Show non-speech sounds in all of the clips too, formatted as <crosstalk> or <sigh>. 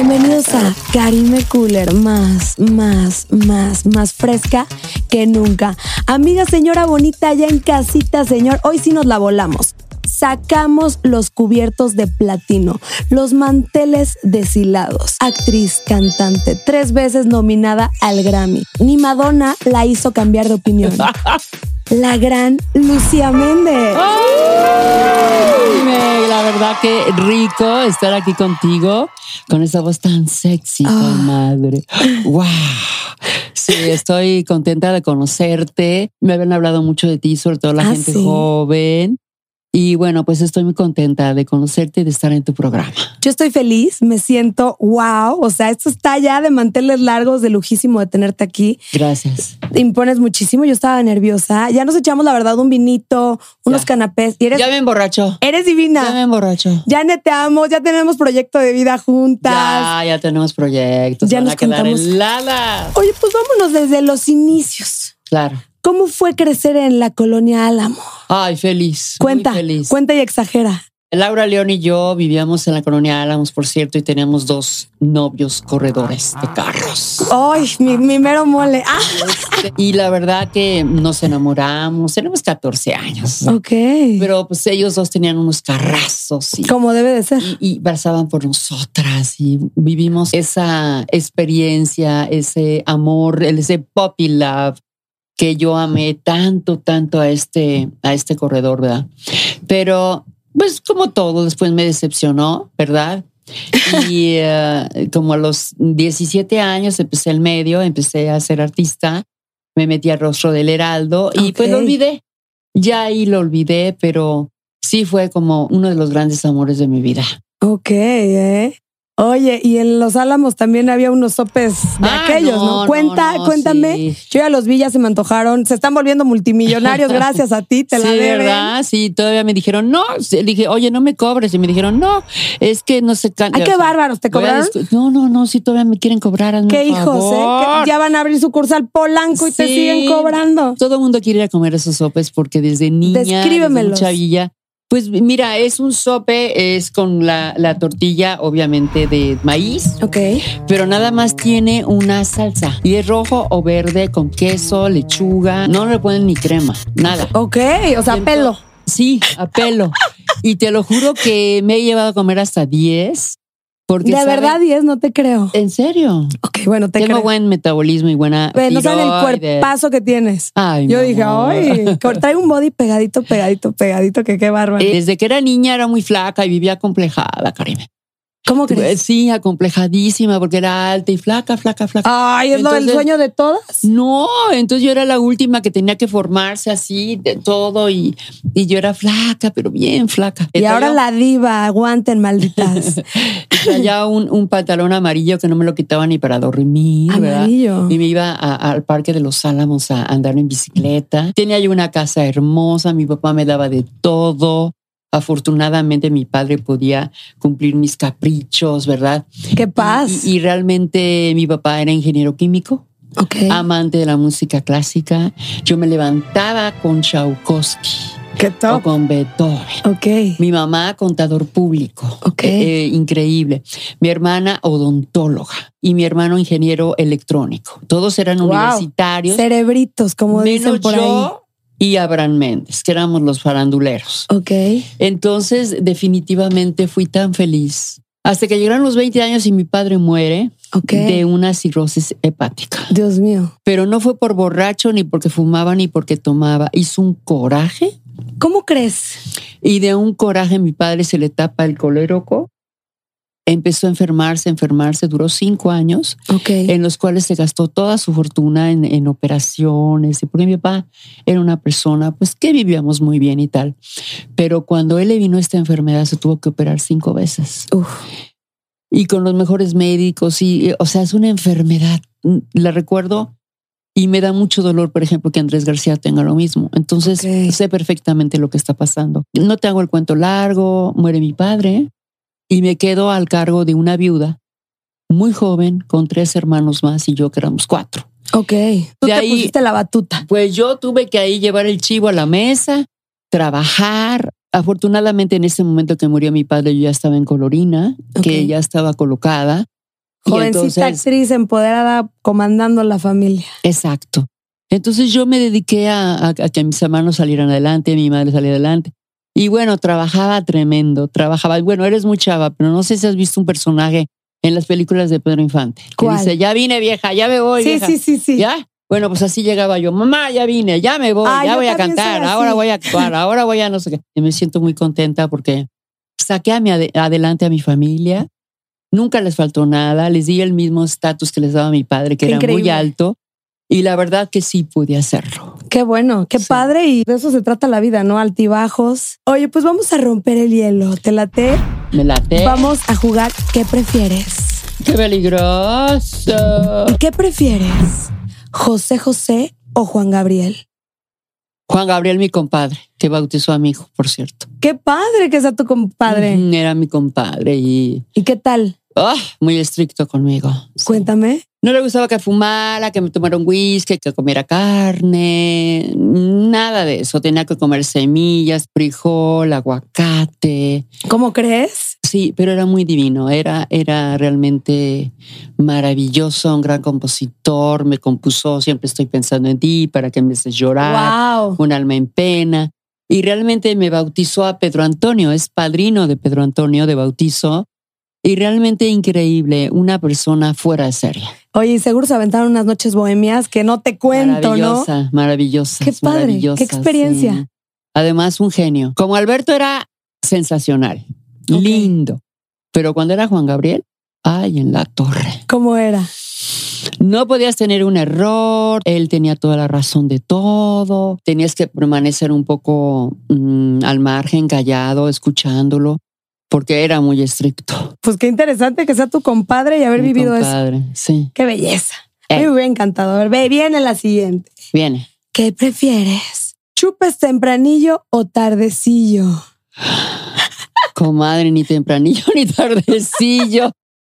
Bienvenidos a Karime Cooler, más, más, más, más fresca que nunca. Amiga señora bonita, ya en casita, señor, hoy sí nos la volamos. Sacamos los cubiertos de platino, los manteles deshilados. Actriz, cantante, tres veces nominada al Grammy. Ni Madonna la hizo cambiar de opinión. <laughs> La gran Lucía Méndez. Dime, la verdad que rico estar aquí contigo con esa voz tan sexy, madre. ¡Wow! Sí, estoy contenta de conocerte. Me habían hablado mucho de ti, sobre todo la Ah, gente sí. joven. Y bueno, pues estoy muy contenta de conocerte y de estar en tu programa. Yo estoy feliz, me siento wow. O sea, esto está ya de manteles largos, de lujísimo de tenerte aquí. Gracias. Te impones muchísimo. Yo estaba nerviosa. Ya nos echamos, la verdad, un vinito, unos Ya. canapés. Y eres, Ya me emborracho. eres Ya me divina. emborracho. Ya neteamos, ya tenemos proyecto de vida juntas. Ya, ya tenemos proyectos. Ya van nos a quedar heladas. Oye, pues vámonos desde los inicios. Claro. ¿Cómo fue crecer en la colonia Álamo? Ay, feliz. muy Cuenta, feliz. cuenta y exagera. Laura León y yo vivíamos en la colonia Álamos, por cierto, y teníamos dos novios corredores de carros. Ay, mi, mi mero mole. Ah, Y la verdad que nos enamoramos, tenemos 14 años. ok. Pero pues ellos dos tenían unos carrazos y, Como debe de ser. y, pasaban por nosotras y vivimos esa experiencia, ese amor, ese puppy love que yo amé tanto, tanto a este, a este corredor, ¿verdad? Pero pues como todo, después me decepcionó, ¿verdad? Y <laughs> eh, como a los 17 años empecé el medio, empecé a ser artista, me metí al rostro del Heraldo y pues lo olvidé. Ya ahí lo olvidé, pero sí fue como uno de los grandes amores de mi vida. Ok, ¿eh? Oye, y en Los Álamos también había unos sopes de Ah, aquellos, ¿no? no, Cuenta, no, cuéntame. sí. Yo ya los vi, ya se me antojaron. Se están volviendo multimillonarios <laughs> gracias a ti, te la deben. ¿verdad? Sí, todavía me dijeron, no, le dije, oye, no me cobres. Y me dijeron, no, es que no se can- Ay, o qué sea, bárbaros, ¿te cobraron? No, no, no, sí, todavía me quieren cobrar. Qué hijos, ¿eh? Que ya van a abrir sucursal Polanco y te siguen cobrando. Todo el mundo quiere ir a comer esos sopes porque desde niña, desde muy chavilla. Pues mira, es un sope, es con la, la tortilla, obviamente, de maíz, Ok. pero nada más tiene una salsa. Y es rojo o verde con queso, lechuga. No le ponen ni crema, nada. Ok, o sea, pelo. Sí, a pelo. y te lo juro que me he llevado a comer hasta 10. Porque De saben- verdad, 10, no te creo. En serio. Ok, bueno, te Tengo creo. buen metabolismo y buena. Ve, no saben el cuerpazo que tienes. Ay, Yo dije, amor. ay, <laughs> trae un body pegadito, pegadito, pegadito, que qué bárbaro. Desde que era niña era muy flaca y vivía complejada, Karime. ¿Cómo Eh, crees? Sí, acomplejadísima porque era alta y flaca, flaca, flaca. Ay, es lo del Entonces- sueño de todas. No, entonces yo era la última que tenía que formarse así de todo y, y yo era flaca, pero bien flaca. Y ahora la diva, aguanten, malditas. <laughs> traía un, un pantalón amarillo que no me lo quitaba ni para dormir, ¿verdad? Amarillo. Y me iba a- al Parque de los Álamos a andar en bicicleta. Tenía yo una casa hermosa, mi papá me daba de todo. Afortunadamente mi padre podía cumplir mis caprichos, ¿verdad? Qué paz. Y, y realmente mi papá era ingeniero químico, ok. amante de la música clásica. Yo me levantaba con Tchaikovsky Qué o top. con Beethoven. Ok. Mi mamá, contador público. Ok. Eh, increíble. Mi hermana, odontóloga. Y mi hermano, ingeniero electrónico. Todos eran Wow. universitarios. Cerebritos, como dicen menos por yo y Abraham Méndez, que éramos los faranduleros. Ok. Entonces, definitivamente fui tan feliz. Hasta que llegaron los 20 años y mi padre muere de una cirrosis hepática. Dios mío. Pero no fue por borracho, ni porque fumaba, ni porque tomaba. Hizo un coraje ¿Cómo crees? y de un coraje mi padre se le tapa el coléroco. Empezó a enfermarse, enfermarse, duró cinco años, Ok. en los cuales se gastó toda su fortuna en, en operaciones, y porque mi papá era una persona, pues que vivíamos muy bien y tal. Pero cuando él le vino esta enfermedad, se tuvo que operar cinco veces. Uf. Y con los mejores médicos, y, o sea, es una enfermedad. Mm, La recuerdo y me da mucho dolor, por ejemplo, que Andrés García tenga lo mismo. Entonces, sé perfectamente lo que está pasando. No te hago el cuento largo, muere mi padre y me quedo al cargo de una viuda muy joven con tres hermanos más y yo que éramos cuatro. Ok. Tú De te ahí- pusiste la batuta. Pues yo tuve que ahí llevar el chivo a la mesa, trabajar. Afortunadamente en ese momento que murió mi padre yo ya estaba en Colorina, que ya estaba colocada. Jovencita entonces- actriz empoderada comandando la familia. Exacto. Entonces yo me dediqué a, a- a que mis hermanos salieran adelante, mi madre saliera adelante. Y bueno, trabajaba tremendo, trabajaba. Bueno, eres muy chava, pero no sé si has visto un personaje en las películas de Pedro Infante. Que dice, ya vine vieja, ya me voy. Sí, vieja". sí, sí, sí. ¿Ya? Bueno, pues así llegaba yo, mamá, ya vine, ya me voy, Ah, ya voy a cantar, ahora voy a actuar, ahora voy a no sé qué. Y me siento muy contenta porque saqué a mi ade- adelante a mi familia, nunca les faltó nada, les di el mismo estatus que les daba mi padre, que era muy alto, y la verdad que sí pude hacerlo. Qué bueno, qué Sí. padre y de eso se trata la vida, ¿no? Altibajos. Oye, pues vamos a romper el hielo. ¿Te late? Me late. Vamos a jugar ¿Qué prefieres? ¡Qué peligroso! ¿Y qué prefieres? ¿José José o Juan Gabriel? Juan Gabriel, mi compadre, que bautizó a mi hijo, por cierto. Qué padre que sea tu compadre. Era mi compadre y ¿Y qué tal? Ah, muy estricto conmigo. Sí. Cuéntame. No le gustaba que fumara, que me tomara un whisky, que comiera carne, nada de eso. Tenía que comer semillas, frijol, aguacate. ¿Cómo crees? Sí, pero era muy divino. Era, era realmente maravilloso, un gran compositor. Me compuso, siempre estoy pensando en ti para que me haces llorar, Wow. un alma en pena. Y realmente me bautizó a Pedro Antonio, es padrino de Pedro Antonio de bautizo. Y realmente increíble, una persona fuera de serie. Oye, seguro se aventaron unas noches bohemias que no te cuento, ¿no? maravillosa, maravillosa. Qué padre, qué experiencia. Además, un genio. Como Alberto era sensacional, lindo. Pero cuando era Juan Gabriel, ay, en la torre. ¿Cómo era? No podías tener un error, él tenía toda la razón de todo, tenías que permanecer un poco mm, al margen, callado, escuchándolo, porque era muy estricto. Pues qué interesante que sea tu compadre y haber Mi vivido eso. compadre, Sí, Qué belleza. Eh. me hubiera encantado. A ver, ve, viene la siguiente. viene. ¿Qué prefieres? ¿Chupes tempranillo o tardecillo? <gasps> Comadre, ni tempranillo <laughs> ni tardecillo.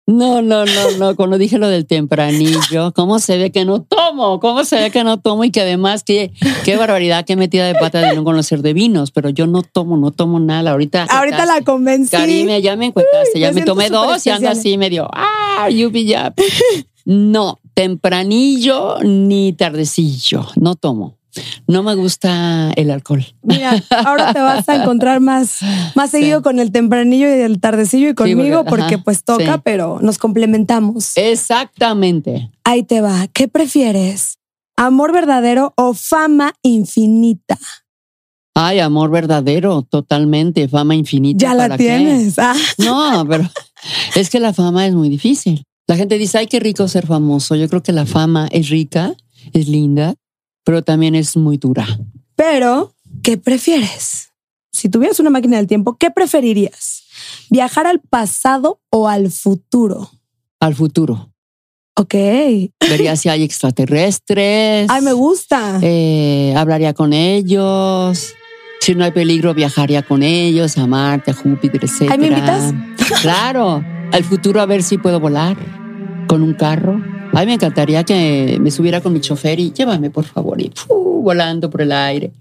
No, no, no, no. Cuando dije lo del tempranillo, ¿cómo se ve que no tomo? ¿Cómo se ve que no tomo? Y que además, qué, qué barbaridad, qué metida de pata de no conocer de vinos. Pero yo no tomo, no tomo nada. Ahorita. Ahorita la convencí. Karime, ya me encuentaste, Uy, ya me tomé dos y ando así medio, ah, yupi, ya. No, tempranillo ni tardecillo, no tomo. No me gusta el alcohol. Mira, ahora te vas a encontrar más, más Sí. seguido con el tempranillo y el tardecillo y conmigo porque- porque ajá, pues toca, sí. pero nos complementamos. Exactamente. Ahí te va. ¿Qué prefieres? ¿Amor verdadero o fama infinita? Ay, amor verdadero, totalmente, fama infinita. Ya la tienes. Ah, No, pero es que la fama es muy difícil. La gente dice, ay, qué rico ser famoso. Yo creo que la fama es rica, es linda, pero también es muy dura. pero, ¿qué prefieres? Si tuvieras una máquina del tiempo, ¿qué preferirías? ¿Viajar al pasado o al futuro? Al futuro. Ok. Vería si hay extraterrestres. Ay, me gusta. Eh, hablaría con ellos. Si no hay peligro, viajaría con ellos a Marte, a Júpiter, etc. ¿me invitas? Claro. Al futuro a ver si puedo volar con un carro. Ay, me encantaría que me subiera con mi chofer y llévame, por favor, y volando por el aire.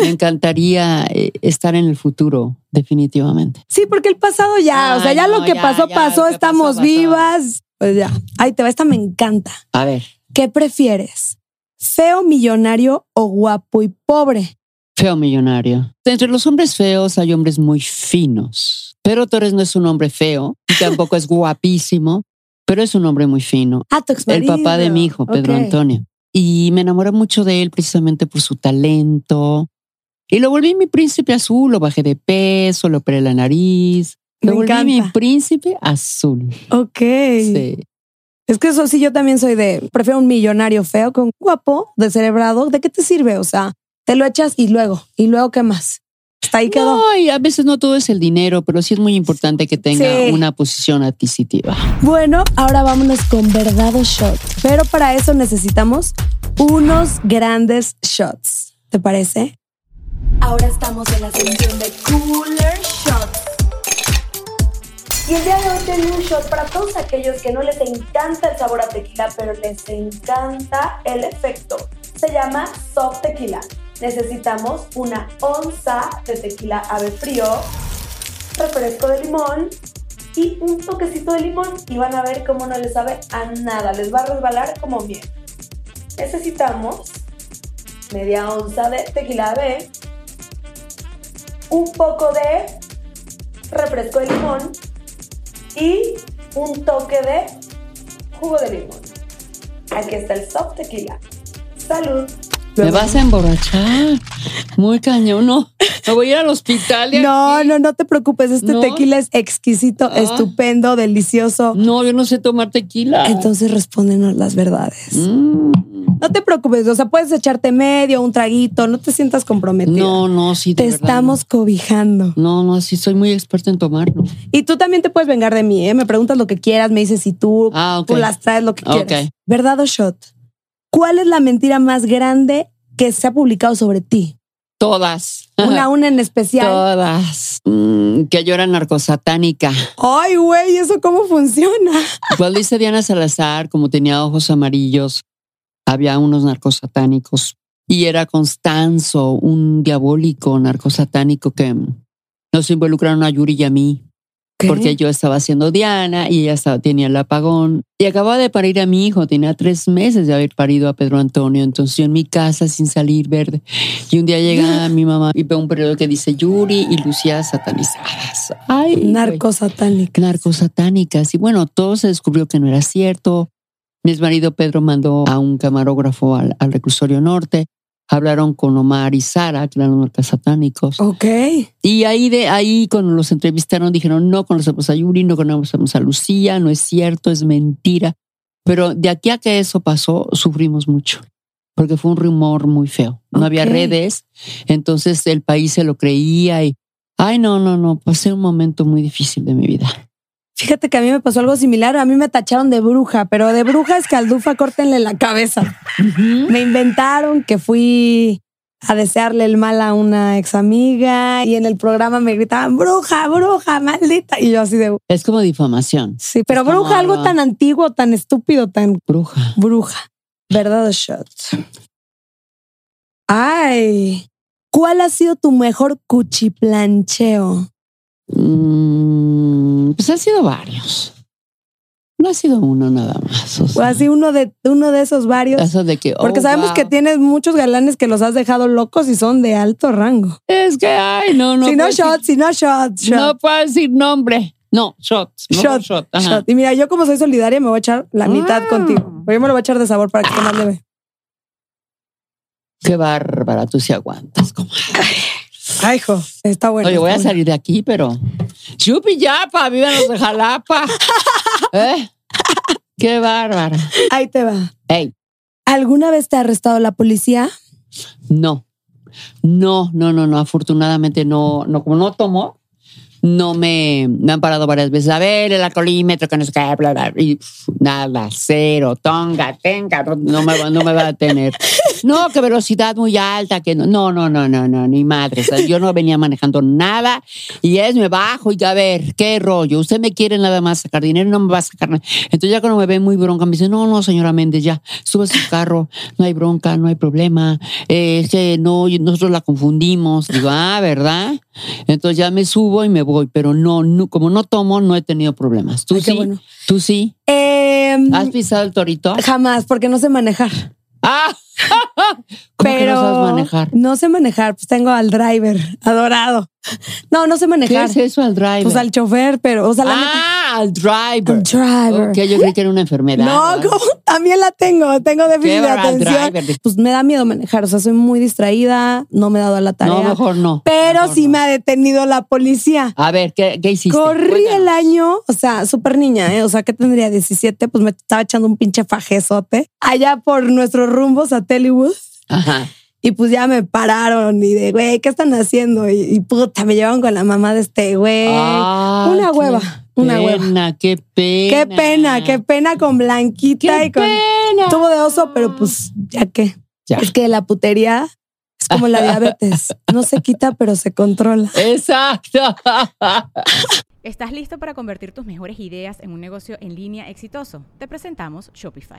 Me encantaría eh, estar en el futuro, definitivamente. Sí, porque el pasado ya, o sea, ya lo que ya, pasó, ya, pasó, que estamos pasó, pasó. vivas. Pues ya. Ahí te va, esta me encanta. A ver, ¿Qué prefieres? ¿Feo, millonario o guapo y pobre? feo millonario. Entre los hombres feos hay hombres muy finos. Pero Torres no es un hombre feo y tampoco es guapísimo, pero es un hombre muy fino. Ah, tu El papá de mi hijo, Pedro. Antonio. Y me enamoré mucho de él precisamente por su talento. Y lo volví mi príncipe azul, lo bajé de peso, lo operé la nariz. Lo Me volví mi príncipe azul. Ok. Sí. Es que eso sí, yo también soy de, prefiero un millonario feo que un guapo, descerebrado. ¿De qué te sirve? O sea, te lo echas y luego, y luego qué más. Hasta ahí quedó. No, y a veces no todo es el dinero, pero sí es muy importante que tenga Sí. una posición adquisitiva. Bueno, ahora vámonos con verdad o shot. Pero para eso necesitamos unos grandes shots. ¿Te parece? Ahora estamos en la sección de Cooler Shots. Y el día de hoy tengo un shot para todos aquellos que no les encanta el sabor a tequila, pero les encanta el efecto. Se llama soft tequila. Necesitamos una onza de tequila ave frío, refresco de limón y un toquecito de limón y van a ver cómo no les sabe a nada, les va a resbalar como miel. Necesitamos media onza de tequila ave, un poco de refresco de limón y un toque de jugo de limón. Aquí está el soft tequila. Salud. Me vas a emborrachar. Muy cañón, no. Me voy a ir al hospital. No, aquí. no, no te preocupes. Este ¿No? tequila es exquisito, Ah. estupendo, delicioso. No, yo no sé tomar tequila. Entonces respóndenos las verdades. Mm. No te preocupes, o sea, puedes echarte medio, un traguito, no te sientas comprometida. No, no, sí. de te verdad, estamos cobijando. No, no, sí, soy muy experta en tomar, ¿no? Y tú también te puedes vengar de mí, ¿eh? Me preguntas lo que quieras, me dices si tú, Ah, tú las traes lo que Ok. quieras. ¿Verdad o shot? ¿Cuál es la mentira más grande que se ha publicado sobre ti? Todas. Una, una en especial. Todas. Mm, que yo era narcosatánica. Ay, güey, ¿eso cómo funciona? Pues dice Diana Salazar, como tenía ojos amarillos, había unos narcosatánicos. Y era Constanzo, un diabólico narcosatánico que nos involucraron a Yuri y a mí. ¿Qué? porque yo estaba haciendo Diana y ella estaba, tenía el apagón. Y acababa de parir a mi hijo, tenía tres meses de haber parido a Pedro Antonio. Entonces yo en mi casa sin salir verde. Y un día llega <gasps> mi mamá y ve un periódico que dice Yuri y Lucía satanizadas. Ay, güey. Narcosatánica. narcosatánicas. Y bueno, todo se descubrió que no era cierto. Mi marido Pedro mandó a un camarógrafo al, al reclusorio norte. Hablaron con Omar y Sara, que eran los narcosatánicos. Ok. Y ahí de ahí cuando los entrevistaron dijeron no conocemos a Yuri, no conocemos a Lucía, no es cierto, es mentira. Pero de aquí a que eso pasó, sufrimos mucho, porque fue un rumor muy feo. No había redes, entonces el país se lo creía y, ay, no, no, no, pasé un momento muy difícil de mi vida. Fíjate que a mí me pasó algo similar. A mí me tacharon de bruja, pero de bruja escaldufa, córtenle la cabeza. Me inventaron que fui a desearle el mal a una ex amiga y en el programa me gritaban bruja, bruja, maldita. Y yo así de Es como difamación, sí, pero Es bruja, algo algo- tan antiguo, tan estúpido, tan bruja. bruja. ¿Verdad shot? Ay, ¿cuál ha sido tu mejor cuchiplancheo? Mm, pues han sido varios. No ha sido uno nada más. o O sea, así uno de uno de esos varios. eso de que, Porque oh, sabemos wow. que tienes muchos galanes que los has dejado locos y son de alto rango. Es que, ay, no, no. si no shot, si no shot, shot. No puedo decir nombre. No, shot. No, shot, shot. Y mira, yo como soy solidaria me voy a echar la mitad Ah. contigo. Pero yo me lo voy a echar de sabor para que esté más leve. Qué bárbara, tú sí aguantas. comadre. <laughs> Ay, hijo, está bueno. Oye, voy a salir de aquí, pero. Chupi yapa, vivan los de Jalapa. <laughs> ¿Eh? Qué bárbara. Ahí te va. Ey, ¿Alguna vez te ha arrestado la policía? no. No, no, no, no. Afortunadamente no, no, como no tomo, no me, me han parado varias veces. A ver, el alcoholímetro, que no sé qué, bla, bla, y nada, cero, tonga, tenga, no, me, va- no me va a tener. No, que velocidad muy alta, que no, no, no, no, no, no, ni madre. Yo no venía manejando nada y es, me bajo y a ver, qué rollo. Usted me quiere nada más sacar dinero, no me va a sacar nada. Entonces ya cuando me ve muy bronca, me dice, no, no, señora Méndez, ya, sube a su carro, no hay bronca, no hay problema. Es que no, nosotros la confundimos. Digo, ah, ¿verdad? Entonces ya me subo y me voy, pero no, no como no tomo, no he tenido problemas. ¿Tú Ay, sí? bueno. ¿Tú sí? Em, ¿Has pisado el torito? jamás, porque no sé manejar. ¡Ah! ¿Cómo que pero no sabes manejar? no sé manejar, pues tengo al driver, adorado. No, no sé ¿Qué manejar. es eso al driver? Pues al chofer, pero, o sea, la ah, al driver. al driver. Ok, yo creí que era una enfermedad. No. ¿cómo? También la tengo, tengo déficit Qué de atención. driver. Pues me da miedo manejar, o sea, soy muy distraída, no me he dado a la tarea. No, mejor no. pero Mejor sí no. me ha detenido la policía. A ver, ¿qué, qué hiciste? Corrí el año, o sea, súper niña, ¿eh? O sea, que tendría 17, pues me estaba echando un pinche fajezote allá por nuestros rumbos a Tellywood. Ajá. Y pues ya me pararon y de, güey, ¿qué están haciendo? Y, y puta, me llevaron con la mamá de este güey. Ah, una qué hueva, una hueva. pena, Qué pena. Qué pena, qué pena con Blanquita Qué y con... pena. Tuvo de oso, pero pues ya que. Ya. Es que la putería es como la <laughs> diabetes. No se quita, pero se controla. Exacto. ¿Estás listo para convertir tus mejores ideas en un negocio en línea exitoso? Te presentamos Shopify.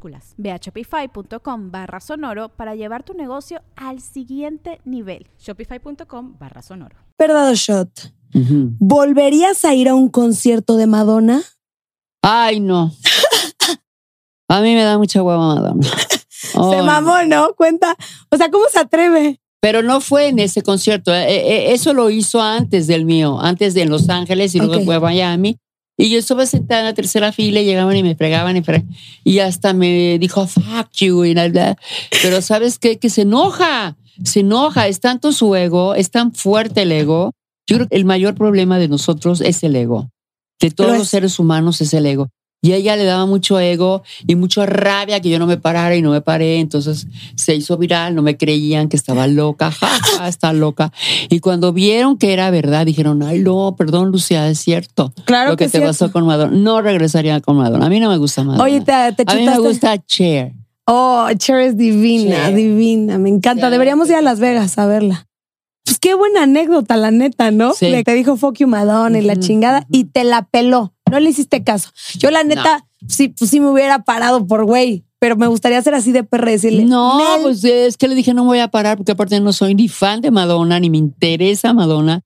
Ve a shopify.com barra sonoro para llevar tu negocio al siguiente nivel. Shopify.com barra sonoro. Verdad o shot. ¿Volverías a ir a un concierto de Madonna? Ay, no. A mí me da mucha hueva Madonna. <laughs> Se Ay. mamó, ¿no? Cuenta. O sea, ¿cómo se atreve? Pero no fue en ese concierto. eh, eh, eso lo hizo antes del mío, antes de Los Ángeles y luego fue a Miami. Y yo estaba sentada en la tercera fila y llegaban y me fregaban y fregaban. Y hasta me dijo, fuck you. Y nada. Pero ¿sabes qué? Que se enoja. Se enoja. Es tanto su ego, es tan fuerte el ego. Yo creo que el mayor problema de nosotros es el ego. De todos Lo los es. seres humanos es el ego. Y ella le daba mucho ego y mucha rabia que yo no me parara y no me paré. Entonces se hizo viral, no me creían que estaba loca, ja, ja, está loca. Y cuando vieron que era verdad, dijeron, ay, no, perdón, Lucía, es cierto. Claro Lo que, que te es pasó cierto. con Madonna. No regresaría con Madonna. A mí no me gusta Madonna. Oye, te, te a mí me gusta Cher. Oh, Cher es divina, Cher. divina. Me encanta. Cher. Deberíamos ir a Las Vegas a verla. Pues qué buena anécdota, la neta, ¿no? Sí. Te dijo fuck you Madonna y la chingada y te la peló. No le hiciste caso. Yo, la neta, sí, pues sí me hubiera parado por güey, pero me gustaría ser así de perra decirle. No, "Nel". pues es que le dije no voy a parar porque aparte no soy ni fan de Madonna ni me interesa Madonna.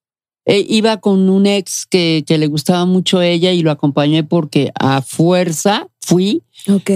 Eh, iba con un ex que, que le gustaba mucho a ella y lo acompañé porque a fuerza fui,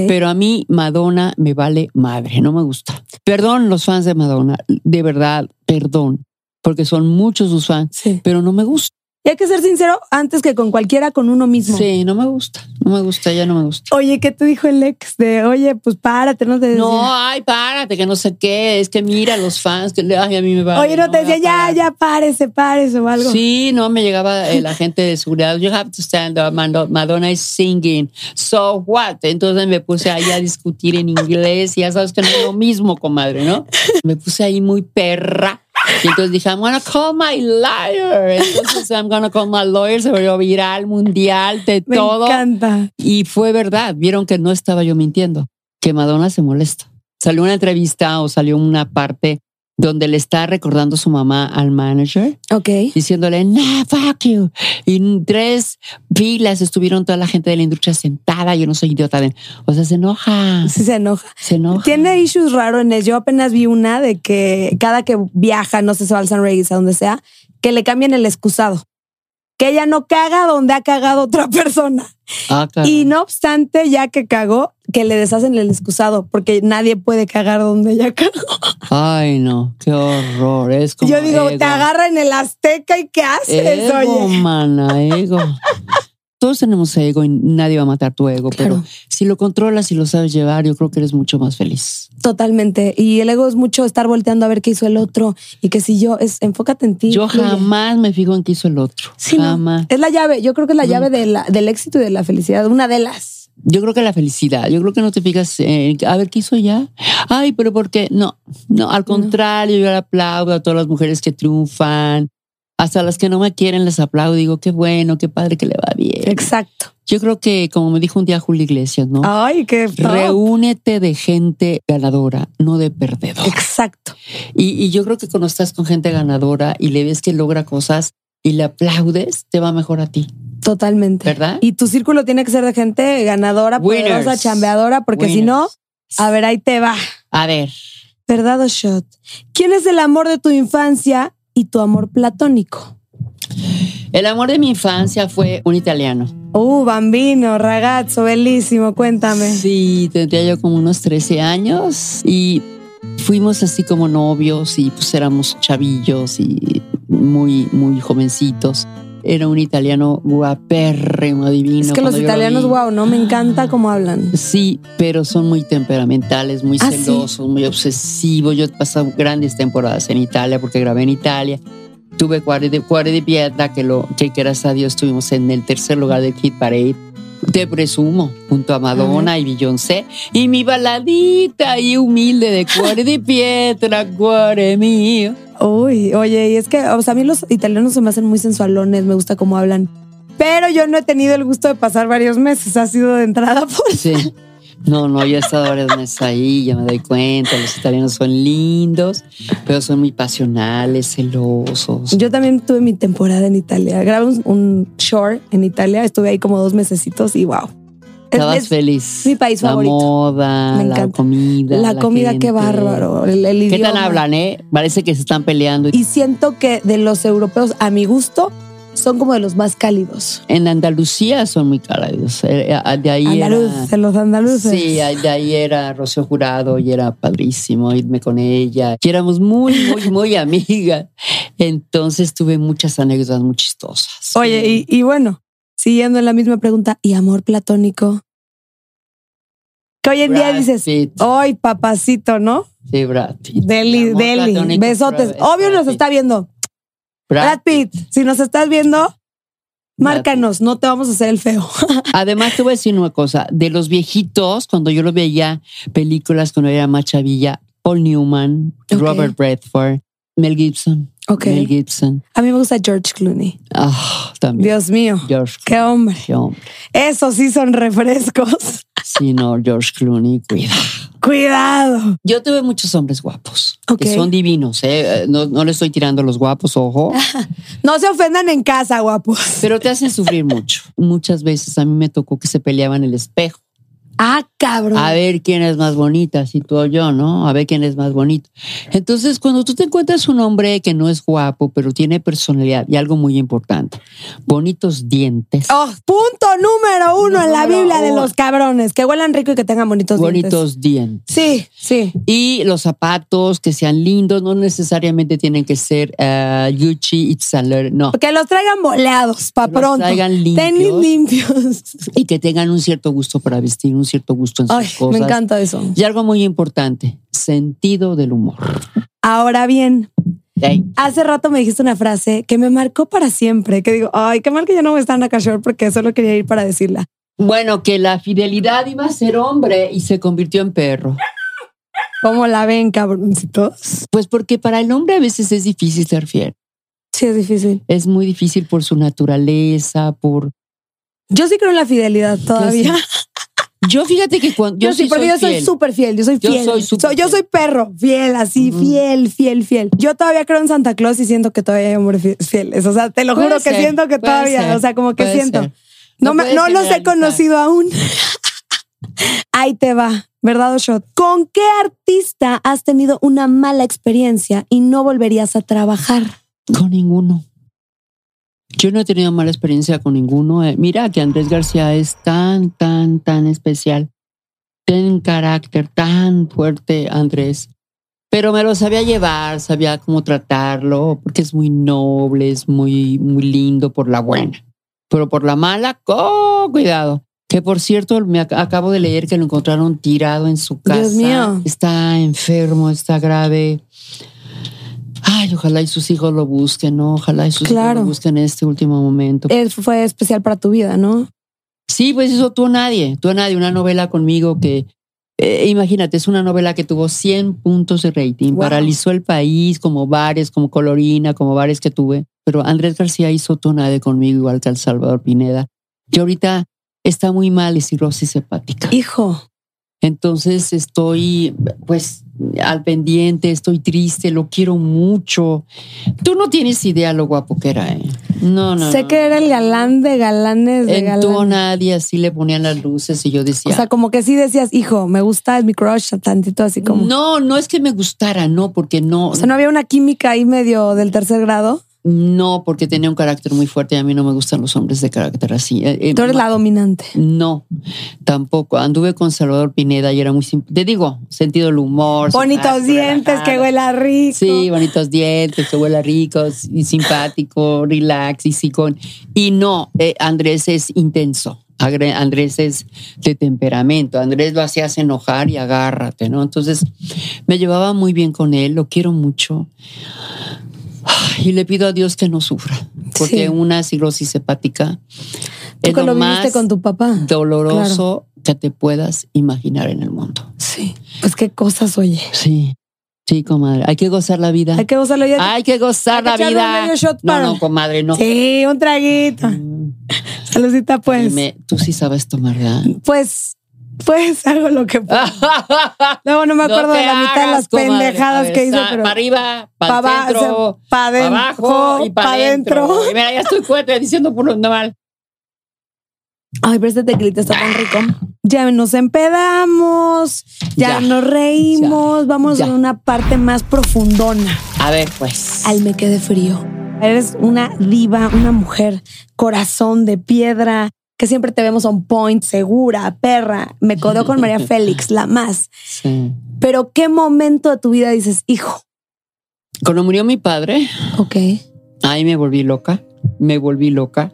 pero a mí Madonna me vale madre, no me gusta. Perdón los fans de Madonna, de verdad, perdón, porque son muchos sus fans, Sí. pero no me gusta. Y hay que ser sincero antes que con cualquiera, con uno mismo. Sí, no me gusta, no me gusta, ya no me gusta. Oye, ¿qué te dijo el ex? De, oye, pues párate, no te decía. No, ay, párate, que no sé qué, es que mira los fans, que ay, a mí me vale. Oye, no te voy a decía, ya, ya, párese, párese o algo. Sí, no, me llegaba el agente de seguridad. You have to stand up. Madonna is singing. So what? Entonces me puse ahí a discutir en inglés. Y ya sabes que no es lo mismo, comadre, ¿no? Me puse ahí muy perra. Y entonces dije, I'm gonna call my lawyer. Entonces, I'm gonna call my lawyer. Se volvió viral, mundial, de Me todo. encanta. Y fue verdad. Vieron que no estaba yo mintiendo. Que Madonna se molesta. Salió una entrevista o salió una parte donde le está recordando su mamá al manager Ok. diciéndole, nah, fuck you. Y en tres filas estuvieron toda la gente de la industria sentada. Yo no soy idiota. de- O sea, se enoja. Sí se enoja. Se enoja. Tiene issues raros en eso. Yo apenas vi una de que cada que viaja, no sé, se va al San Reyes, a donde sea, que le cambien el excusado. Que ella no caga donde ha cagado otra <laughs> persona. Ah. Y no obstante, ya que cagó, que le deshacen el excusado, porque nadie puede cagar donde ella <laughs> cagó. Ay, no, qué horror. Es como Yo digo, ego. te agarra en el Azteca y ¿qué haces? Ego, Oye. mana, ego. Todos tenemos ego y nadie va a matar tu ego, Claro. pero si lo controlas y lo sabes llevar, yo creo que eres mucho más feliz. Totalmente. Y el ego es mucho estar volteando a ver qué hizo el otro y que si yo es enfócate en ti. Yo fluye. jamás me fijo en qué hizo el otro. Sí, no. jamás. Es la llave. Yo creo que es la llave de la- del éxito y de la felicidad. Una de las. Yo creo que la felicidad, yo creo que no te fijas en, a ver qué hizo ya. Ay, pero ¿por qué? No, no, al contrario, yo le aplaudo a todas las mujeres que triunfan, hasta las que no me quieren les aplaudo, digo, qué bueno, qué padre que le va bien. Exacto. Yo creo que, como me dijo un día Julio Iglesias, ¿no? Ay, qué top. Reúnete de gente ganadora, no de perdedor. Exacto. Y, y yo creo que cuando estás con gente ganadora y le ves que logra cosas y le aplaudes, te va mejor a ti, Totalmente. ¿verdad? Y tu círculo tiene que ser de gente ganadora, poderosa, Winners. chambeadora, porque si no, a ver, ahí te va. A ver, ¿Verdad o shot? ¿Quién es el amor de tu infancia y tu amor platónico? el amor de mi infancia fue un italiano. Uh, bambino, ragazzo, bellísimo, cuéntame. Sí, tendría yo como unos 13 años y fuimos así como novios y pues éramos chavillos y muy, muy jovencitos. Era un italiano guapérrimo, divino. es que los lo italianos, vi- wow, no me encanta cómo hablan. Sí, pero son muy temperamentales, muy Ah, sí. celosos, muy obsesivos. Yo he pasado grandes temporadas en Italia porque grabé en Italia. Tuve Cuore de, de Piedra, que, lo, que gracias a Dios estuvimos en el tercer lugar del Hit Parade. Te presumo, junto a Madonna y Beyoncé. Y mi baladita y humilde de Cuore de Piedra, Cuore mío. Uy, oye, y es que, o sea, a mí los italianos se me hacen muy sensualones, me gusta cómo hablan. Pero yo no he tenido el gusto de pasar varios meses, ha sido de entrada por Sí. No, no, yo he estado varias meses ahí, ya me doy cuenta, los italianos son lindos, pero son muy pasionales, celosos. Yo también tuve mi temporada en Italia. Grabé un, short en Italia, estuve ahí como dos mesecitos y wow. Es- Estabas es feliz. mi país la favorito. moda, Me la comida. la comida, qué bárbaro. El, el ¿Qué idioma. tal hablan, eh? Parece que se están peleando. Y siento que de los europeos, a mi gusto, son como de los más cálidos. En Andalucía son muy cálidos. Eh, eh, De ahí Andaluz, era... de los andaluces. Sí, de ahí era Rocío Jurado y era padrísimo irme con ella. Y éramos muy, muy, muy <laughs> amigas. Entonces tuve muchas anécdotas muy chistosas. Oye, y, y bueno, siguiendo en la misma pregunta, ¿y amor platónico? Que hoy en día dices, Pitt. ¡ay, papacito, ¿no? Sí, Brad Pitt. Deli, deli, besotes. Obvio nos está viendo. Brad Pitt, si nos estás viendo, márcanos, no te vamos a hacer el feo. <laughs> Además, te voy a decir una cosa. De los viejitos, cuando yo lo veía, películas cuando era más chavilla, Paul Newman. Robert Redford, Mel Gibson. Ok. Mel Gibson. A mí me gusta George Clooney. Ah, también. Dios mío, George qué hombre. qué hombre. Esos sí son refrescos. <laughs> Sí, no, George Clooney, cuida. Cuidado. Yo tuve muchos hombres guapos, Ok. que son divinos, ¿eh? No, no le estoy tirando a los guapos, ojo, <laughs> No se ofendan en casa, guapos. pero te hacen sufrir mucho. Muchas veces a mí me tocó que se peleaban en el espejo. Ah, cabrón. A ver quién es más bonita, si tú o yo, ¿no? A ver quién es más bonito. Entonces, cuando tú te encuentras un hombre que no es guapo, pero tiene personalidad y algo muy importante, bonitos dientes, Oh, punto número uno en la Biblia de los cabrones. Que huelan rico y que tengan bonitos, dientes. bonitos dientes. Sí, sí. Y los zapatos que sean lindos, no necesariamente tienen que ser uh, Gucci y Saler, no. Que los traigan boleados para Que los pronto. traigan limpios. Tenis limpios. Y que tengan un cierto gusto para vestir, un cierto gusto en sus Ay, cosas. me encanta eso. Y algo muy importante, sentido del humor. Ahora bien, hace rato me dijiste una frase que me marcó para siempre. Que digo, ay, qué mal que ya no me están a cachor porque solo quería ir para decirla. Bueno, que la fidelidad iba a ser hombre y se convirtió en perro. ¿Cómo la ven, cabroncitos? Pues porque para el hombre a veces es difícil ser fiel. Sí, es difícil. Es muy difícil por su naturaleza, por... Yo sí creo en la fidelidad todavía. Yo fíjate que cuando... Yo, sí, porque soy yo soy súper fiel. Yo soy Yo fiel. soy súper Soy- yo fiel. soy perro, fiel, así, fiel, fiel, fiel. Yo todavía creo en Santa Claus y siento que todavía hay hombres fie- fieles. O sea, te lo Puede juro que siento que todavía, ser, o sea, como que siento. ser. No, No me- no los he conocido aún. <laughs> Ahí te va, ¿verdad, Oshot? ¿Con qué artista has tenido una mala experiencia y no volverías a trabajar? Con ninguno. Yo no he tenido mala experiencia con ninguno. Eh, Mira que Andrés García es tan, tan, tan especial. Tiene carácter tan fuerte, Andrés. Pero me lo sabía llevar, sabía cómo tratarlo, porque es muy noble, es muy, muy lindo por la buena. Pero por la mala, ¡oh, cuidado! Que por cierto, me ac- acabo de leer que lo encontraron tirado en su casa. Dios mío. Está enfermo, está grave. Ay, ojalá y sus hijos lo busquen, ¿no? Ojalá y sus Claro. hijos lo busquen en este último momento. Él fue especial para tu vida, ¿no? Sí, pues eso tú a nadie, tú a nadie, una novela conmigo que, eh, imagínate, es una novela que tuvo 100 puntos de rating, Wow. paralizó el país, como bares, como Colorina, como bares que tuve, pero Andrés García hizo nadie conmigo, igual que al Salvador Pineda, que ahorita está muy mal y cirrosis hepática. Hijo. Entonces estoy, pues, al pendiente, estoy triste, lo quiero mucho. Tú no tienes idea lo guapo que era, ¿eh? No, no. sé no. que era el galán de galanes de En tú galanes. nadie así le ponían las luces y yo decía. O sea, como que sí decías, hijo, me gusta, es mi crush, tantito así como. no, no es que me gustara, no, porque no, O sea, no había una química ahí medio del tercer grado. No, porque tenía un carácter muy fuerte y a mí no me gustan los hombres de carácter así. Eh, eh, Tú eres la dominante. No, tampoco. Anduve con Salvador Pineda y era muy simple. Te digo, sentido del humor. Bonitos dientes, que huela rico. Sí, bonitos dientes, que huela rico y simpático, relax y sí con. Y no, eh, Andrés es intenso. Andrés es de temperamento. Andrés lo hacías enojar y agárrate, ¿no? Entonces me llevaba muy bien con él, lo quiero mucho. Y le pido a Dios que no sufra, porque Sí. una cirrosis hepática Tú es lo lo viviste más con tu papá. doloroso que te puedas imaginar en el mundo. Sí. Pues qué cosas, oye. Sí, sí, comadre. Hay que gozar la vida. Hay que gozarlo ya. Hay que gozar Hay que la vida. un medio shot no, no, comadre, no. Sí, un traguito. Mm, Saludita, pues. dime, tú sí sabes tomar, ¿verdad? Pues, pues <laughs> hago lo que puedo. <laughs> Luego no me acuerdo de la mitad de las pendejadas que hice, pero. Para arriba, para pa' para adentro, abajo y para pa' adentro. adentro. Y Mira, ya estoy fuerte diciendo por lo normal. Ay, pero este tequilita está tan rico. Ya nos empedamos, ya, Ya, nos reímos, vamos ya. a una parte más profundona. A ver, pues. Al me quede frío. Eres una diva, una mujer, corazón de piedra, que siempre te vemos on point, segura, perra. Me codeo con María <laughs> Félix, la más. Sí. Pero ¿qué momento de tu vida dices, hijo? Cuando murió mi padre, Ok. ahí me volví loca. Me volví loca.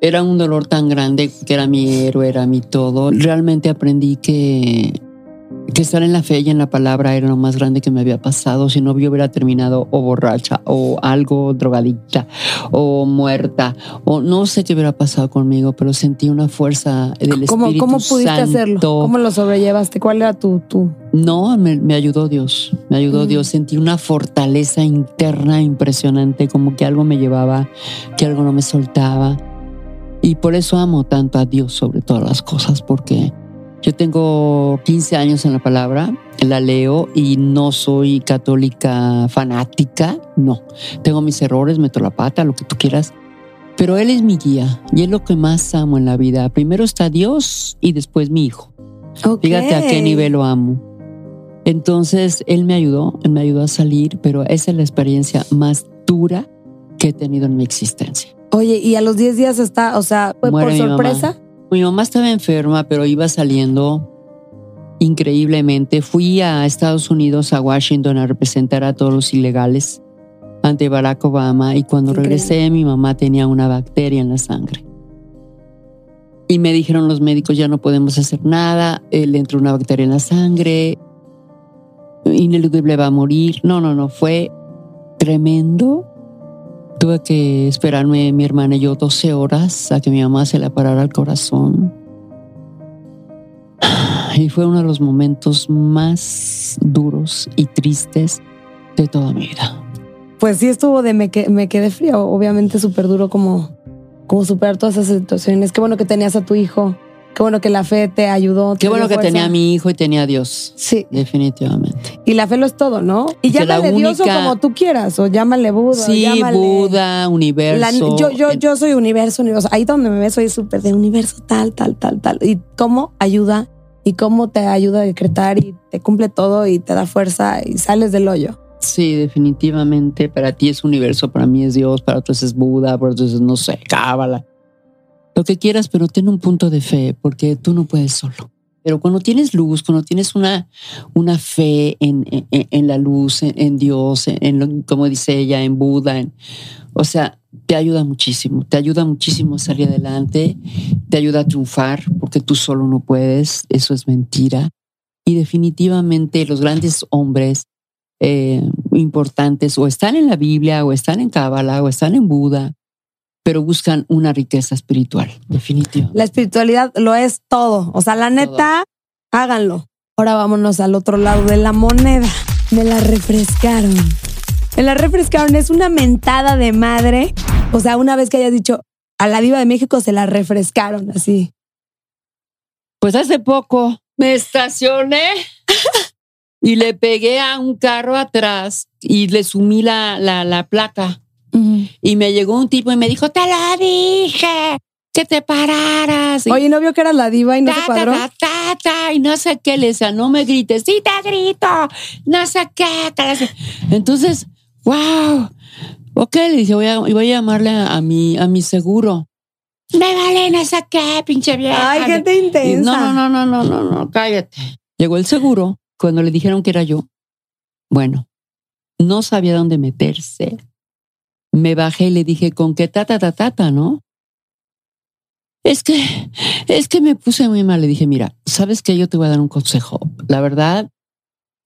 Era un dolor tan grande que era mi héroe, era mi todo. Realmente aprendí que, que estar en la fe y en la palabra era lo más grande que me había pasado. Si no, yo hubiera terminado o borracha o algo drogadicta o muerta o no sé qué hubiera pasado conmigo, pero sentí una fuerza del ¿Cómo, Espíritu cómo pudiste Santo. hacerlo? ¿Cómo lo sobrellevaste? ¿Cuál era tu, tu... No, me, me ayudó Dios, me ayudó Mm. Dios. Sentí una fortaleza interna impresionante, como que algo me llevaba, que algo no me soltaba. Y por eso amo tanto a Dios sobre todas las cosas, porque yo tengo 15 años en la palabra, la leo y no soy católica fanática, no. Tengo mis errores, meto la pata, lo que tú quieras. Pero Él es mi guía y es lo que más amo en la vida. Primero está Dios y después mi hijo. Ok. Fíjate a qué nivel lo amo. Entonces, él me ayudó, él me ayudó a salir, pero esa es la experiencia más dura que he tenido en mi existencia. Oye, y a los 10 días está, o sea, fue Muere por mamá. Mi mamá estaba enferma, pero iba saliendo increíblemente. Fui a Estados Unidos, a Washington, a representar a todos los ilegales ante Barack Obama y cuando Increíble. regresé mi mamá tenía una bacteria en la sangre. Y me dijeron los médicos, ya no podemos hacer nada, eh, le entró una bacteria en la sangre, ineludible va a morir. No, no, no, fue tremendo. Tuve que esperarme mi hermana y yo 12 horas a que mi mamá se le parara el corazón. <sighs> Y fue uno de los momentos más duros y tristes de toda mi vida. Pues sí estuvo de me, que- me quedé frío. Obviamente súper duro como, como superar todas esas situaciones. Qué bueno que tenías a tu hijo. Qué bueno que la fe te ayudó. te Qué bueno que tenía a mi hijo y tenía a Dios. Sí, Definitivamente. y la fe lo es todo, ¿no? Y Que la llámale Dios o única- como tú quieras, o llámale Buda, Sí, llámale... Buda, La- universo. yo, yo, yo soy universo, universo. Ahí donde me ves soy súper de universo, tal, tal, tal, tal. Y cómo ayuda y cómo te ayuda a decretar y te cumple todo y te da fuerza y sales del hoyo. Sí, definitivamente. Para ti es universo, para mí es Dios, para otros es Buda, para otros es, no sé, Cábala. Lo que quieras, pero ten un punto de fe, porque tú no puedes solo. Pero cuando tienes luz, cuando tienes una, una fe en, en, la luz, en, Dios, en, lo- como dice ella, en Buda, o sea, te ayuda muchísimo, te ayuda muchísimo a salir adelante, te ayuda a triunfar, porque tú solo no puedes, eso es mentira. Y definitivamente los grandes hombres eh, importantes o están en la Biblia, o están en Cábala, o están en Buda, pero buscan una riqueza espiritual, definitivamente. La espiritualidad lo es todo. O sea, la neta, háganlo. Ahora vámonos al otro lado de la moneda. Me la refrescaron. Me la refrescaron. Es una mentada de madre. O sea, una vez que hayas dicho a la diva de México se la refrescaron así. Pues hace poco me estacioné <laughs> y le pegué a un carro atrás y le sumí la, la, la placa. Y me llegó un tipo y me dijo, te lo dije, que te pararas. Y Oye, ¿no vio que era la diva y no ta, ta, cuadró? ta, ta, y no sé qué, le decía, no me grites, sí te grito, no sé qué. Entonces, wow, ok, le dije, voy a, voy a llamarle a, mi, a mi seguro. Me vale, no sé qué, pinche vieja. Ay, gente Y intensa. No, no, no, no, no, no, no, cállate. Llegó el seguro cuando le dijeron que era yo. Bueno, no sabía dónde meterse. Me bajé y le dije, ¿con qué tata, tata, tata, no? Es que, es que me puse muy mal. Le dije, mira, ¿sabes qué? Yo te voy a dar un consejo. La verdad,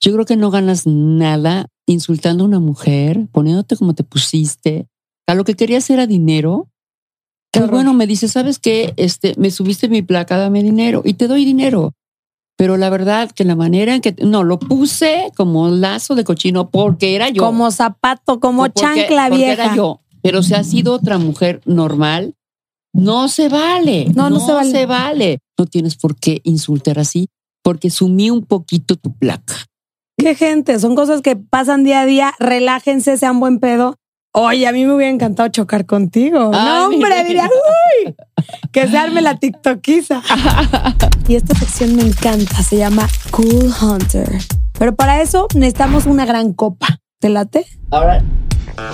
yo creo que no ganas nada insultando a una mujer, poniéndote como te pusiste. A lo que querías era dinero. Qué Pues bueno, me dice, ¿sabes qué? Este, me subiste mi placa, dame dinero y te doy dinero. Pero la verdad que la manera en que no lo puse como lazo de cochino porque era yo. Como zapato, como Porque- chancla porque vieja. Era yo. Pero si ha sido otra mujer normal, no se vale. No, no se vale. se vale. No tienes por qué insultar así porque sumí un poquito tu placa. Qué gente, son cosas que pasan día a día. Relájense, sean buen pedo. Oye, a mí me hubiera encantado chocar contigo. Ay, no, hombre, mira. diría, uy, que se arme la TikTokiza. <laughs> y esta sección me encanta, se llama Cool Hunter. Pero para eso necesitamos una gran copa. ¿Te late? Ahora,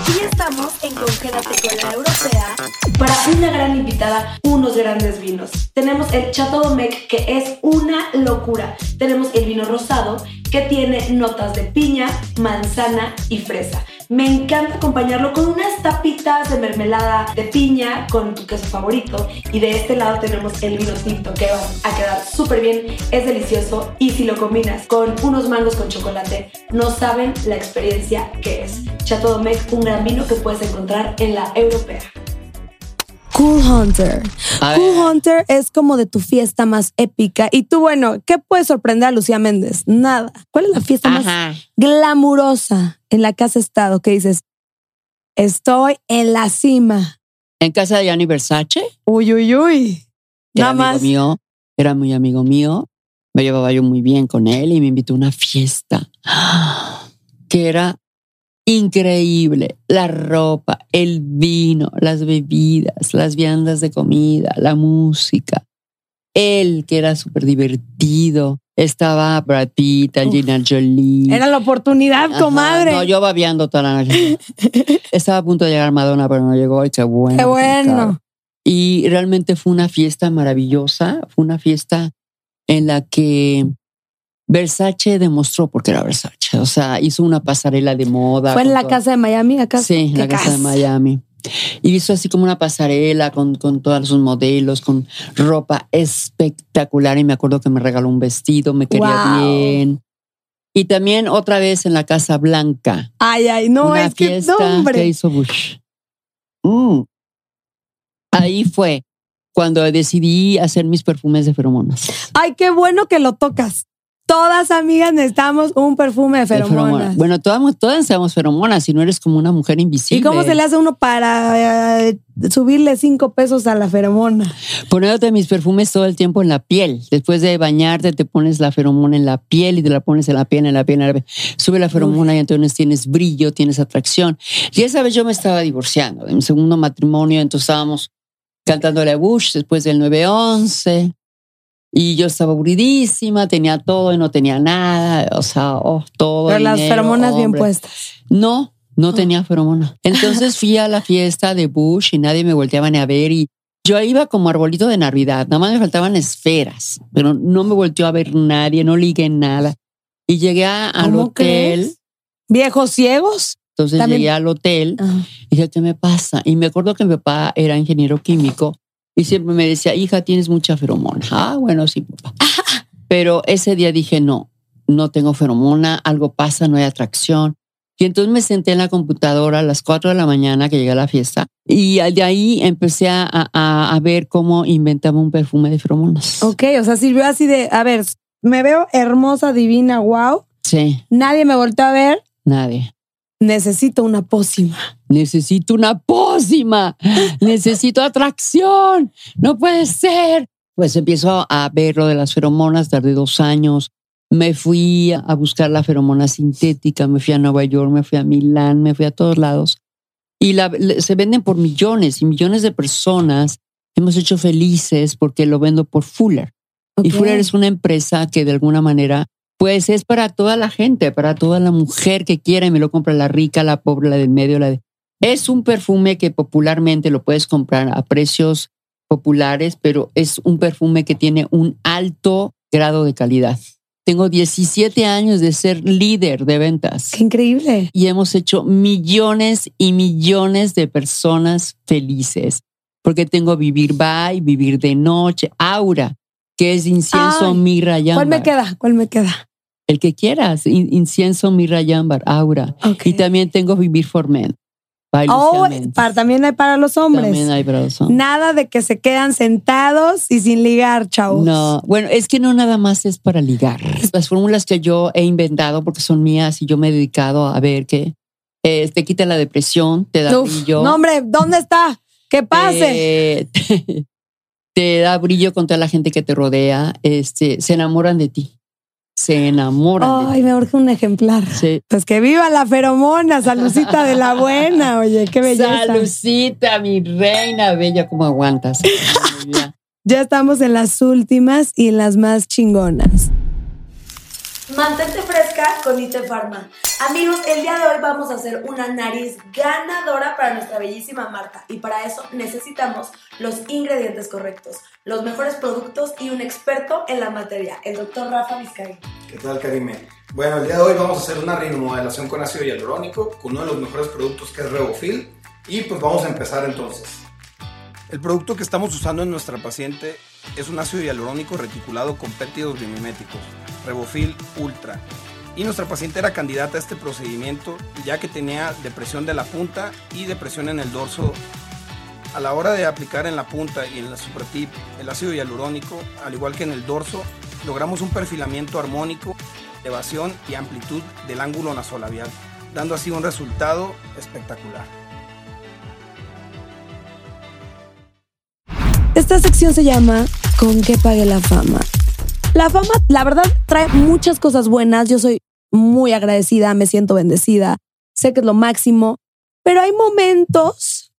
Y estamos en Congélate con la Europea para una gran invitada, unos grandes vinos. Tenemos el Chateau Domecq, que es una locura. Tenemos el vino rosado, que tiene notas de piña, manzana y fresa. Me encanta acompañarlo con unas tapitas de mermelada de piña con tu queso favorito. Y de este lado tenemos el vino tinto, que va a quedar súper bien, es delicioso. Y si lo combinas con unos mangos con chocolate, no saben la experiencia que es. Chateau Domecq, un gran vino que puedes encontrar en la europea. Cool Hunter. Cool. Hunter es como de tu fiesta más épica. Y tú, bueno, ¿qué puede sorprender a Lucía Méndez? Nada. ¿Cuál es la fiesta más glamurosa en la que has estado? Que dices, estoy en la cima. En casa de Gianni Versace, Uy, uy, uy. era Nada amigo más. mío, era muy amigo mío. Me llevaba yo muy bien con él y me invitó a una fiesta <gasps> que era increíble. La ropa, el vino, las bebidas, las viandas de comida, la música. Él, que era súper divertido. Estaba Brad Pitt, Angelina Jolie. Era la oportunidad, Ajá, comadre. No, yo babeando toda la noche. <laughs> Estaba a punto de llegar Madonna, pero no llegó. Y qué bueno. Qué bueno. claro. Y realmente fue una fiesta maravillosa. Fue una fiesta en la que Versace demostró porque era Versace. O sea, hizo una pasarela de moda. Fue en la todo- casa de Miami, acá. Sí, en la ¿Qué casa de Miami. Y hizo así como una pasarela con, con todos sus modelos, con ropa espectacular. Y me acuerdo que me regaló un vestido, me quería Wow. bien. Y también otra vez en la Casa Blanca. Ay, ay, no, una es que fiesta no, hombre. que hizo Bush. Mm. Ahí fue cuando decidí hacer mis perfumes de feromonas. Ay, qué bueno que lo tocas. Todas amigas necesitamos un perfume de feromonas. feromonas. Bueno, todas, todas necesitamos feromonas, si no eres como una mujer invisible. ¿Y cómo se le hace uno para eh, subirle cinco pesos a la feromona? Poniéndote mis perfumes todo el tiempo en la piel. Después de bañarte, te pones la feromona en la piel y te la pones en la piel, en la piel, en la piel. Sube la feromona y entonces tienes brillo, tienes atracción. Y esa vez yo me estaba divorciando de mi segundo matrimonio, entonces estábamos cantándole a Bush después del 9-11. Y yo estaba aburridísima, tenía todo y no tenía nada, o sea, oh, todo. Pero las feromonas bien puestas. No, no Oh. tenía feromona. Entonces fui a la fiesta de Bush y nadie me volteaba ni a ver y yo iba como arbolito de Navidad, nada más me faltaban esferas, pero no me volteó a ver nadie, no ligué nada. Y llegué a- al ¿Cómo hotel, crees? ¿Viejos ciegos? entonces También- llegué al hotel Ajá. y dije, ¿qué me pasa? Y me acuerdo que mi papá era ingeniero químico y siempre me decía, hija, tienes mucha feromona. Ah, bueno, sí, papá. <laughs> Pero ese día dije, no, no tengo feromona, algo pasa, no hay atracción. Y entonces me senté en la computadora a las 4 de la mañana que llegué a la fiesta y de ahí empecé a, a- a ver cómo inventaba un perfume de feromonas. Ok, o sea, sirvió así de, a ver, me veo hermosa, divina, wow. Sí, Nadie me volteó a ver. nadie. Necesito una pócima. Necesito una pócima, necesito atracción, no puede ser. Pues empiezo a ver lo de las feromonas, tardé dos años. Me fui a buscar la feromona sintética, me fui a Nueva York, me fui a Milán, me fui a todos lados. Y la- se venden por millones y millones de personas. Hemos hecho felices porque lo vendo por Fuller. Y. Fuller es una empresa que de alguna manera, pues es para toda la gente, para toda la mujer que quiera y me lo compra la rica, la pobre, la del medio, la de... Es un perfume que popularmente lo puedes comprar a precios populares, pero es un perfume que tiene un alto grado de calidad. Tengo 17 años de ser líder de ventas Qué increíble. y hemos hecho millones y millones de personas felices. Porque tengo Vivir By, Vivir de Noche, Aura, que es incienso, Ay, mirra ¿Cuál me queda? ¿Cuál me queda? El que quieras, in- incienso, mirra ámbar, Aura. Y también tengo Vivir for Men. Oh, para, también hay para los hombres. También hay para los hombres. Nada de que se quedan sentados y sin ligar, chavos. No, bueno, es que no nada más es para ligar. Las fórmulas que yo he inventado, porque son mías y yo me he dedicado a ver que eh, te quita la depresión, te da Uf, brillo. no, hombre, ¿dónde está? Que pase. Eh, <laughs> te, te da brillo con toda la gente que te rodea. Este, se enamoran de ti. Se enamoran Ay, me urge un ejemplar. Sí. Pues que viva la feromona, salucita de la buena, oye, qué belleza. Salucita, mi reina bella, ¿cómo aguantas? <laughs> Ya estamos en las últimas y en las más chingonas. Mantente fresca con Ite Pharma. Amigos, el día de hoy vamos a hacer una nariz ganadora para nuestra bellísima marca y para eso necesitamos los ingredientes correctos, los mejores productos y un experto en la materia, el doctor Rafa Vizcay. ¿Qué tal, Karime? Bueno, el día de hoy vamos a hacer una remodelación con ácido hialurónico con uno de los mejores productos que es Revofil y pues vamos a empezar entonces. El producto que estamos usando en nuestra paciente es un ácido hialurónico reticulado con péptidos biomiméticos, Revofil Ultra. Y nuestra paciente era candidata a este procedimiento ya que tenía depresión de la punta y depresión en el dorso. A la hora de aplicar en la punta y en la supratip el ácido hialurónico, al igual que en el dorso, logramos un perfilamiento armónico, elevación y amplitud del ángulo nasolabial, dando así un resultado espectacular. Esta sección se llama ¿Con qué pague la fama? La fama, la verdad, trae muchas cosas buenas. Yo soy muy agradecida, me siento bendecida, sé que es lo máximo, pero hay momentos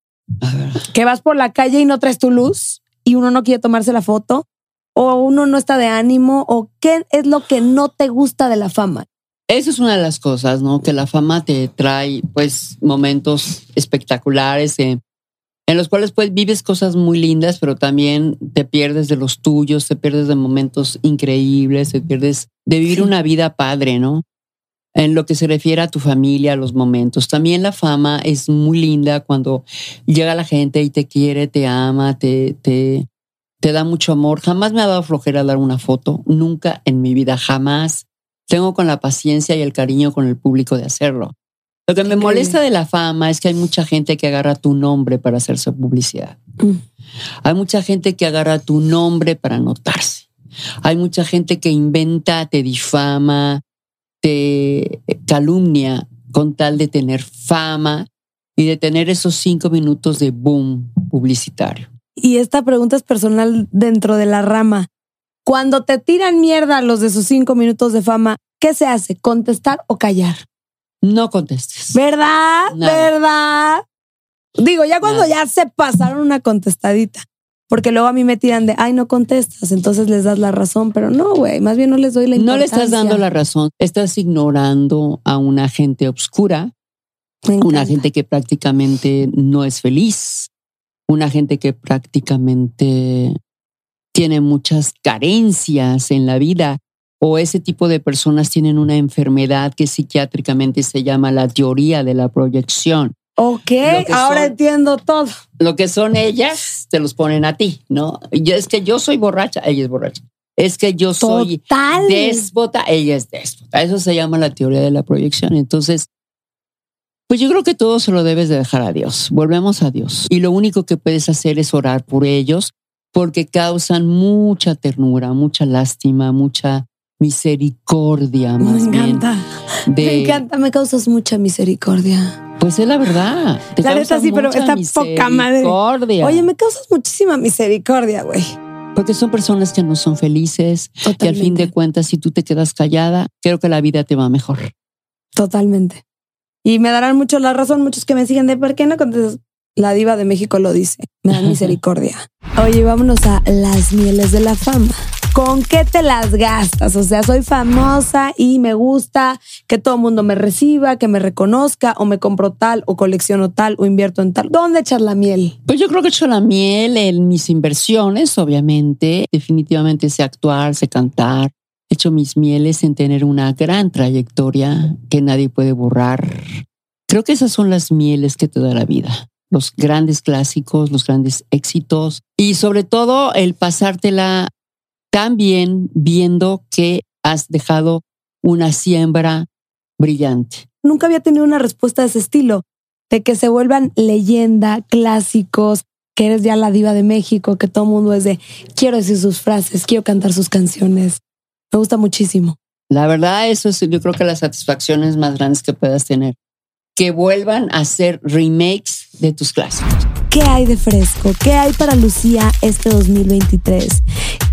que vas por la calle y no traes tu luz y uno no quiere tomarse la foto o uno no está de ánimo o qué es lo que no te gusta de la fama. Esa es una de las cosas, ¿no? Que la fama te trae, pues, momentos espectaculares eh, en los cuales, pues, vives cosas muy lindas, pero también te pierdes de los tuyos, te pierdes de momentos increíbles, te pierdes de vivir Sí. una vida padre, ¿no? En lo que se refiere a tu familia, a los momentos. También la fama es muy linda cuando llega la gente y te quiere, te ama, te, te, te da mucho amor. Jamás me ha dado flojera dar una foto, nunca en mi vida, jamás tengo con la paciencia y el cariño con el público de hacerlo. Lo que me Increíble. molesta de la fama es que hay mucha gente que agarra tu nombre para hacerse publicidad. Mm. Hay mucha gente que agarra tu nombre para notarse. Hay mucha gente que inventa, te difama, te calumnia con tal de tener fama y de tener esos cinco minutos de boom publicitario. Y esta pregunta es personal dentro de la rama. Cuando te tiran mierda los de sus cinco minutos de fama, ¿qué se hace? ¿Contestar o callar? No contestes. ¿Verdad? Nada. ¿Verdad? Digo, ya cuando Nada. ya se pasaron una contestadita. Porque luego a mí me tiran de, ay, no contestas, entonces les das la razón, pero no, güey, más bien no les doy la No importancia. le estás dando la razón, estás ignorando a una gente obscura, una gente que prácticamente no es feliz, una gente que prácticamente tiene muchas carencias en la vida o ese tipo de personas tienen una enfermedad que psiquiátricamente se llama la teoría de la proyección. Ok, ahora son- entiendo todo. Lo que son ellas, te los ponen a ti, ¿no? Yo, es que yo soy borracha, ella es borracha. Es que yo soy Total. déspota, ella es déspota. Eso se llama la teoría de la proyección. Entonces, pues yo creo que todo se lo debes de dejar a Dios. Volvemos a Dios. Y lo único que puedes hacer es orar por ellos porque causan mucha ternura, mucha lástima, mucha misericordia más me bien. encanta. De, Me encanta, me causas mucha misericordia. Pues es la verdad. te La neta sí, pero está poca madre. misericordia. Oye, me causas muchísima misericordia, güey. Porque son personas que no son felices, que al fin Totalmente. de cuentas, si tú te quedas callada, creo que la vida te va mejor. Totalmente. Y me darán mucho la razón, muchos que me siguen de por qué no contestas. La diva de México lo dice. Me dan <laughs> misericordia. Oye, vámonos a las mieles de la fama. ¿Con qué te las gastas? O sea, soy famosa y me gusta que todo el mundo me reciba, que me reconozca, o me compro tal, o colecciono tal, o invierto en tal. ¿Dónde echar la miel? Pues yo creo que he hecho la miel en mis inversiones, obviamente. Definitivamente sé actuar, sé cantar. He hecho mis mieles en tener una gran trayectoria que nadie puede borrar. Creo que esas son las mieles que te da la vida. Los grandes clásicos, los grandes éxitos y sobre todo el pasártela tan bien viendo que has dejado una siembra brillante. Nunca había tenido una respuesta de ese estilo, de que se vuelvan leyenda, clásicos, que eres ya la diva de México, que todo el mundo es de quiero decir sus frases, quiero cantar sus canciones. Me gusta muchísimo. La verdad, eso es yo creo que las satisfacciones más grandes que puedas tener. Que vuelvan a hacer remakes de tus clásicos. ¿Qué hay de fresco? ¿Qué hay para Lucía este 2023?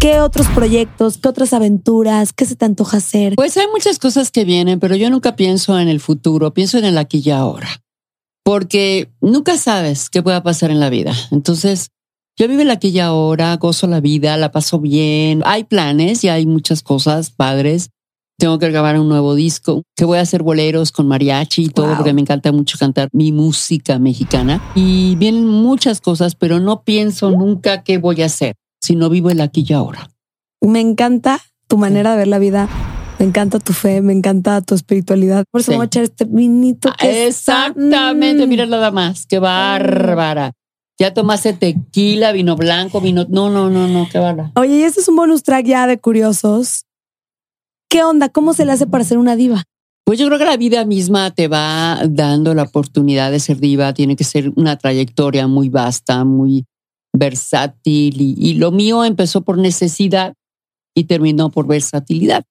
¿Qué otros proyectos? ¿Qué otras aventuras? ¿Qué se te antoja hacer? Pues hay muchas cosas que vienen, pero yo nunca pienso en el futuro, pienso en el aquí y ahora. Porque nunca sabes qué pueda pasar en la vida. Entonces, yo vivo el aquí y ahora, gozo la vida, la paso bien. Hay planes y hay muchas cosas padres. Tengo que grabar un nuevo disco, que voy a hacer boleros con mariachi y todo, Wow. porque me encanta mucho cantar mi música mexicana. Y vienen muchas cosas, pero no pienso nunca qué voy a hacer, sino vivo el aquí y ahora. Me encanta tu manera de ver la vida. Me encanta tu fe, me encanta tu espiritualidad. Por eso Sí. voy a echar este vinito. que está- Exactamente, Mm. mira nada más, qué bárbara. Ya tomaste tequila, vino blanco, vino. No, no, no, no, qué bárbara. Oye, y este es un bonus track ya de curiosos. ¿Qué onda? ¿Cómo se le hace para ser una diva? Pues yo creo que la vida misma te va dando la oportunidad de ser diva. Tiene que ser una trayectoria muy vasta, muy versátil. Y, y lo mío empezó por necesidad y terminó por versatilidad.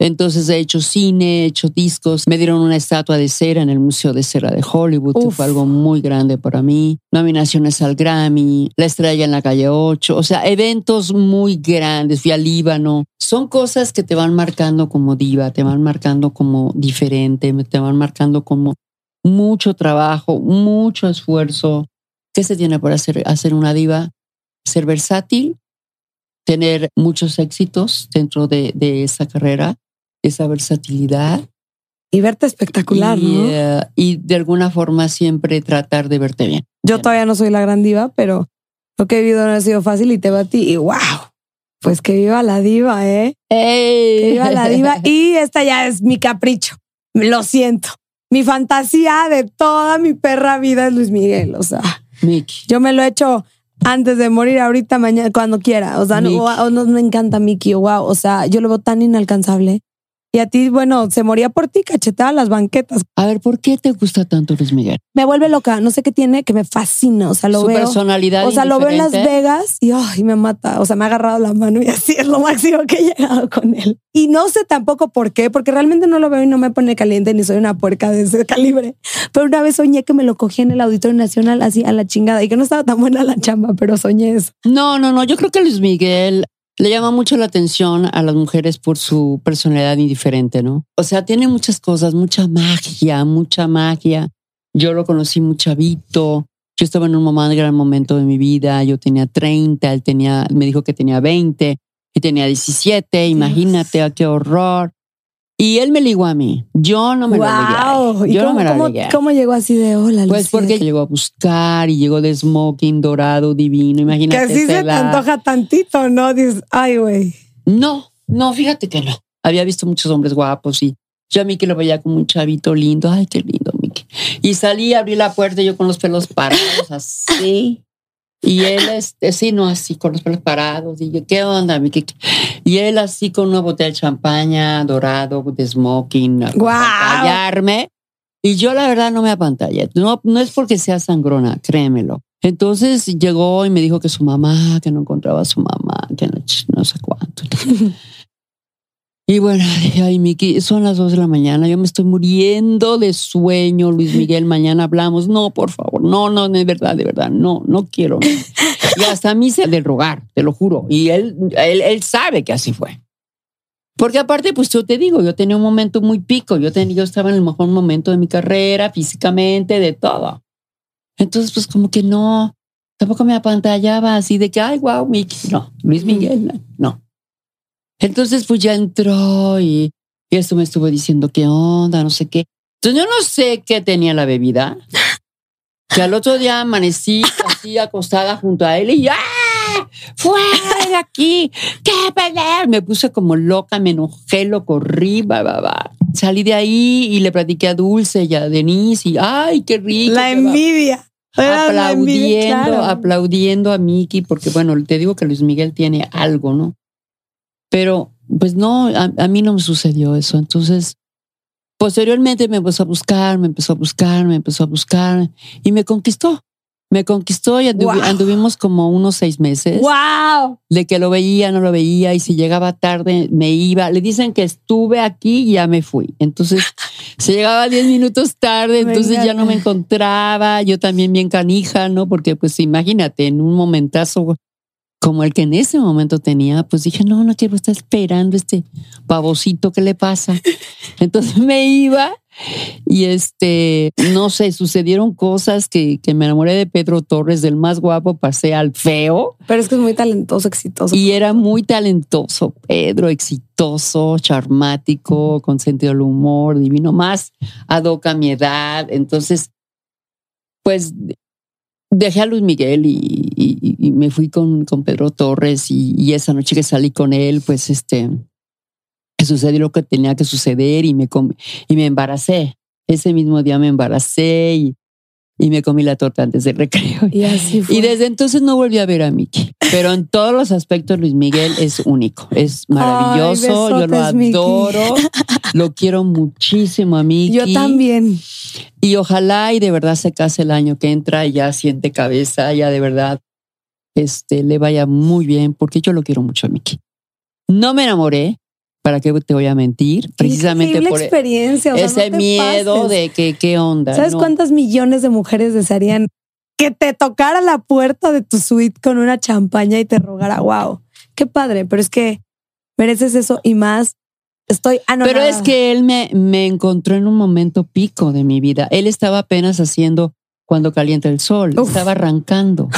Entonces he hecho cine, he hecho discos. Me dieron una estatua de cera en el Museo de Cera de Hollywood, que fue algo muy grande para mí. Nominaciones al Grammy, la estrella en la calle 8. O sea, eventos muy grandes. Fui al Líbano. Son cosas que te van marcando como diva, te van marcando como diferente, te van marcando como mucho trabajo, mucho esfuerzo. ¿Qué se tiene para hacer, hacer una diva? Ser versátil, tener muchos éxitos dentro de, de esa carrera, esa versatilidad. Y verte espectacular, y, ¿no? eh, y de alguna forma siempre tratar de verte bien. Yo todavía no soy la gran diva, pero lo que he vivido no ha sido fácil y te va a ti. Y wow, pues que viva la diva, ¿eh? Que viva la diva. <laughs> Y esta ya es mi capricho. Lo siento. Mi fantasía de toda mi perra vida es Luis Miguel. O sea, Mickey. yo me lo he hecho antes de morir, ahorita, mañana, cuando quiera. O sea, no, Mickey. o- no me encanta Mickey. Wow. O sea, yo lo veo tan inalcanzable. Y a ti, bueno, se moría por ti, cachetada las banquetas. A ver, ¿por qué te gusta tanto Luis Miguel? Me vuelve loca. No sé qué tiene, que me fascina. O sea, lo Su veo. personalidad O sea, lo veo en Las. Vegas y ay, me mata. O sea, me ha agarrado la mano y así <laughs> es lo máximo que he llegado con él. Y no sé tampoco por qué, porque realmente no lo veo y no me pone caliente ni soy una puerca de ese <laughs> calibre. Pero una vez soñé que me lo cogí en el Auditorio Nacional así a la chingada y que no estaba tan buena la chamba, pero soñé eso. No, no, no. Yo creo que Luis Miguel le llama mucho la atención a las mujeres por su personalidad indiferente, ¿no? O sea, tiene muchas cosas, mucha magia, mucha magia. Yo lo conocí muy chavito. Yo estaba en un momento, gran momento de mi vida. Yo tenía 30, él tenía, me dijo que tenía 20 y tenía 17. Imagínate, ah, qué horror. Y él me ligó a mí. Yo no me lo Wow. ligué. ¿Y Yo no cómo, me lo cómo- ligué. cómo llegó así de hola? Pues Lucía"? porque llegó a buscar y llegó de smoking dorado divino. Que Imagínate. así se te antoja tantito, ¿no? Dices, ay, güey. No, no, fíjate que no. Había visto muchos hombres guapos y yo a Miki lo veía como un chavito lindo. Ay, qué lindo, Miki. Y salí, abrí la puerta y yo con los pelos parados, <laughs> así. Y él, este, sí, no, así, con los pelos parados. Y yo, ¿qué onda, Miki? Y él así con una botella de champaña, dorado, de smoking, a Guau. apantallarme. Y yo la verdad no me apantallé. No, no es porque sea sangrona, créemelo. Entonces llegó y me dijo que su mamá, que no encontraba a su mamá, que no, no sé cuánto. Y bueno, <laughs> ay, Miki, son las dos de la mañana, yo me estoy muriendo de sueño, Luis Miguel, mañana hablamos. No, por favor, no, no, de verdad, de verdad, no, no quiero. no. Y hasta a mí se de rogar, te lo juro. Y él, él, él sabe que así fue. Porque aparte, pues yo te digo, yo tenía un momento muy pico, yo, tenía, yo estaba en el mejor momento de mi carrera, físicamente, de todo. Entonces, pues como que no, tampoco me apantallaba así de que, ay, wow, Miki. No, Luis Miguel, no. no. Entonces, pues ya entró y, y esto me estuvo diciendo qué onda, no sé qué. Entonces, yo no sé qué tenía la bebida. Que al otro día amanecí así acostada junto a él y ¡ah! ¡Fuera de aquí! ¡Qué pelear! Me puse como loca, me enojé, lo corrí, va, va, va. Salí de ahí y le platiqué a Dulce y a Denise y ¡ay, qué rico! La envidia. Era la envidia, aplaudiendo, claro. aplaudiendo a Miki, porque bueno, te digo que Luis Miguel tiene algo, ¿no? Pero pues no, a, a mí no me sucedió eso. Entonces, posteriormente me empezó a buscar, me empezó a buscar, me empezó a buscar y me conquistó. Me conquistó y anduvi- Wow. anduvimos como unos seis meses ¡Wow! de que lo veía, no lo veía, y si llegaba tarde me iba. Le dicen que estuve aquí y ya me fui. Entonces, <laughs> se llegaba 10 minutos tarde, entonces ya no me encontraba. Yo también bien canija, ¿no? Porque, pues, imagínate, en un momentazo como el que en ese momento tenía, pues dije, no, no quiero estar esperando este pavocito, ¿qué le pasa? <laughs> Entonces me iba y este, no sé, sucedieron cosas que, que me enamoré de Pedro Torres, del más guapo, pasé al feo. Pero es que es muy talentoso, exitoso. Y era muy talentoso, Pedro, exitoso, charmático, con sentido del humor, divino, más ad hoc a mi edad. Entonces, pues dejé a Luis Miguel y, me fui con, con Pedro Torres y, esa noche que salí con él, pues este, sucedió lo que tenía que suceder y me, y me embaracé. Ese mismo día me embaracé y, y me comí la torta antes del recreo. Y así fue. Y desde entonces no volví a ver a Miki. Pero en todos los aspectos Luis Miguel es único, es maravilloso, yo lo adoro, lo quiero muchísimo a Miki. Yo también. Y ojalá y de verdad se case el año que entra y ya siente cabeza, ya de verdad este, le vaya muy bien, porque yo lo quiero mucho a Miki. No me enamoré, ¿para qué te voy a mentir? Precisamente por e-, experiencia. o sea, ese no miedo pases. de que qué onda. ¿Sabes no? cuántas millones de mujeres desearían que te tocara la puerta de tu suite con una champaña y te rogara? Wow, qué padre, pero es que mereces eso y más. Estoy anonadada. Pero es que él me, me encontró en un momento pico de mi vida. Él estaba apenas haciendo cuando calienta el sol, Uf. estaba arrancando.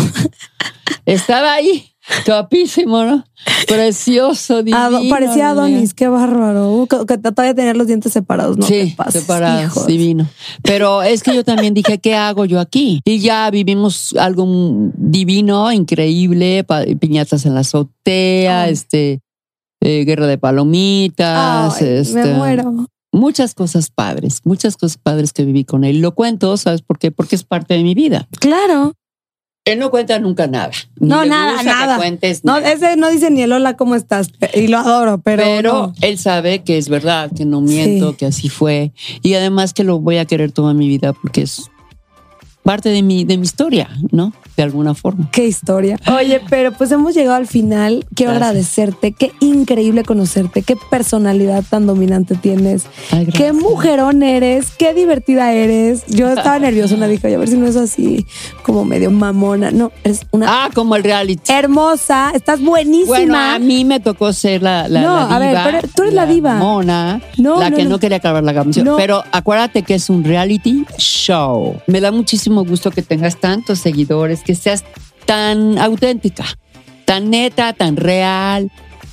<laughs> estaba ahí, guapísimo, ¿no? Precioso, divino. Parecía. Adonis, qué bárbaro. Uh, que, que todavía tener los dientes separados, no sí, separados, hijos. divino. Pero es que yo también dije, ¿qué hago yo aquí? Y ya vivimos algo divino, increíble, piñatas en la azotea, este, eh, guerra de palomitas, Ay, este, me muero. muchas cosas padres, muchas cosas padres que viví con él. Lo cuento, ¿sabes por qué? Porque es parte de mi vida. Claro. Él no cuenta nunca nada. No, nada, nada. No, ese no dice ni el hola, ¿cómo estás? Y lo adoro, pero. Pero no. él sabe que es verdad, que no miento, Sí. que así fue. Y además que lo voy a querer toda mi vida porque es parte de mi, de mi historia, ¿no? De alguna forma. Qué historia. Oye, pero pues hemos llegado al final. Quiero Gracias. agradecerte. Qué increíble conocerte. Qué personalidad tan dominante tienes. Ay, Qué mujerón eres. Qué divertida eres. Yo estaba nerviosa. Dije, oye, a ver si no es así como medio mamona. No, eres una Ah, como el reality. hermosa. Estás buenísima. Bueno, a mí me tocó ser la, la, No, la a ver, diva. pero tú eres la diva. Mona, No, la no, que no, no. quería acabar la canción. No. Pero acuérdate que es un reality show. Me da muchísimo muchísimo gusto que tengas tantos seguidores, que seas tan auténtica, tan neta, tan real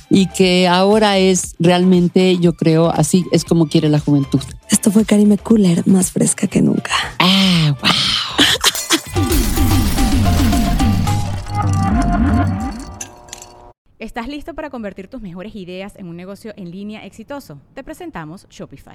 y que ahora es realmente, yo creo, así es como quiere la juventud. Esto fue Karime Cooler, más fresca que nunca. Ah, wow. ¿Estás listo para convertir tus mejores ideas en un negocio en línea exitoso? Te presentamos Shopify.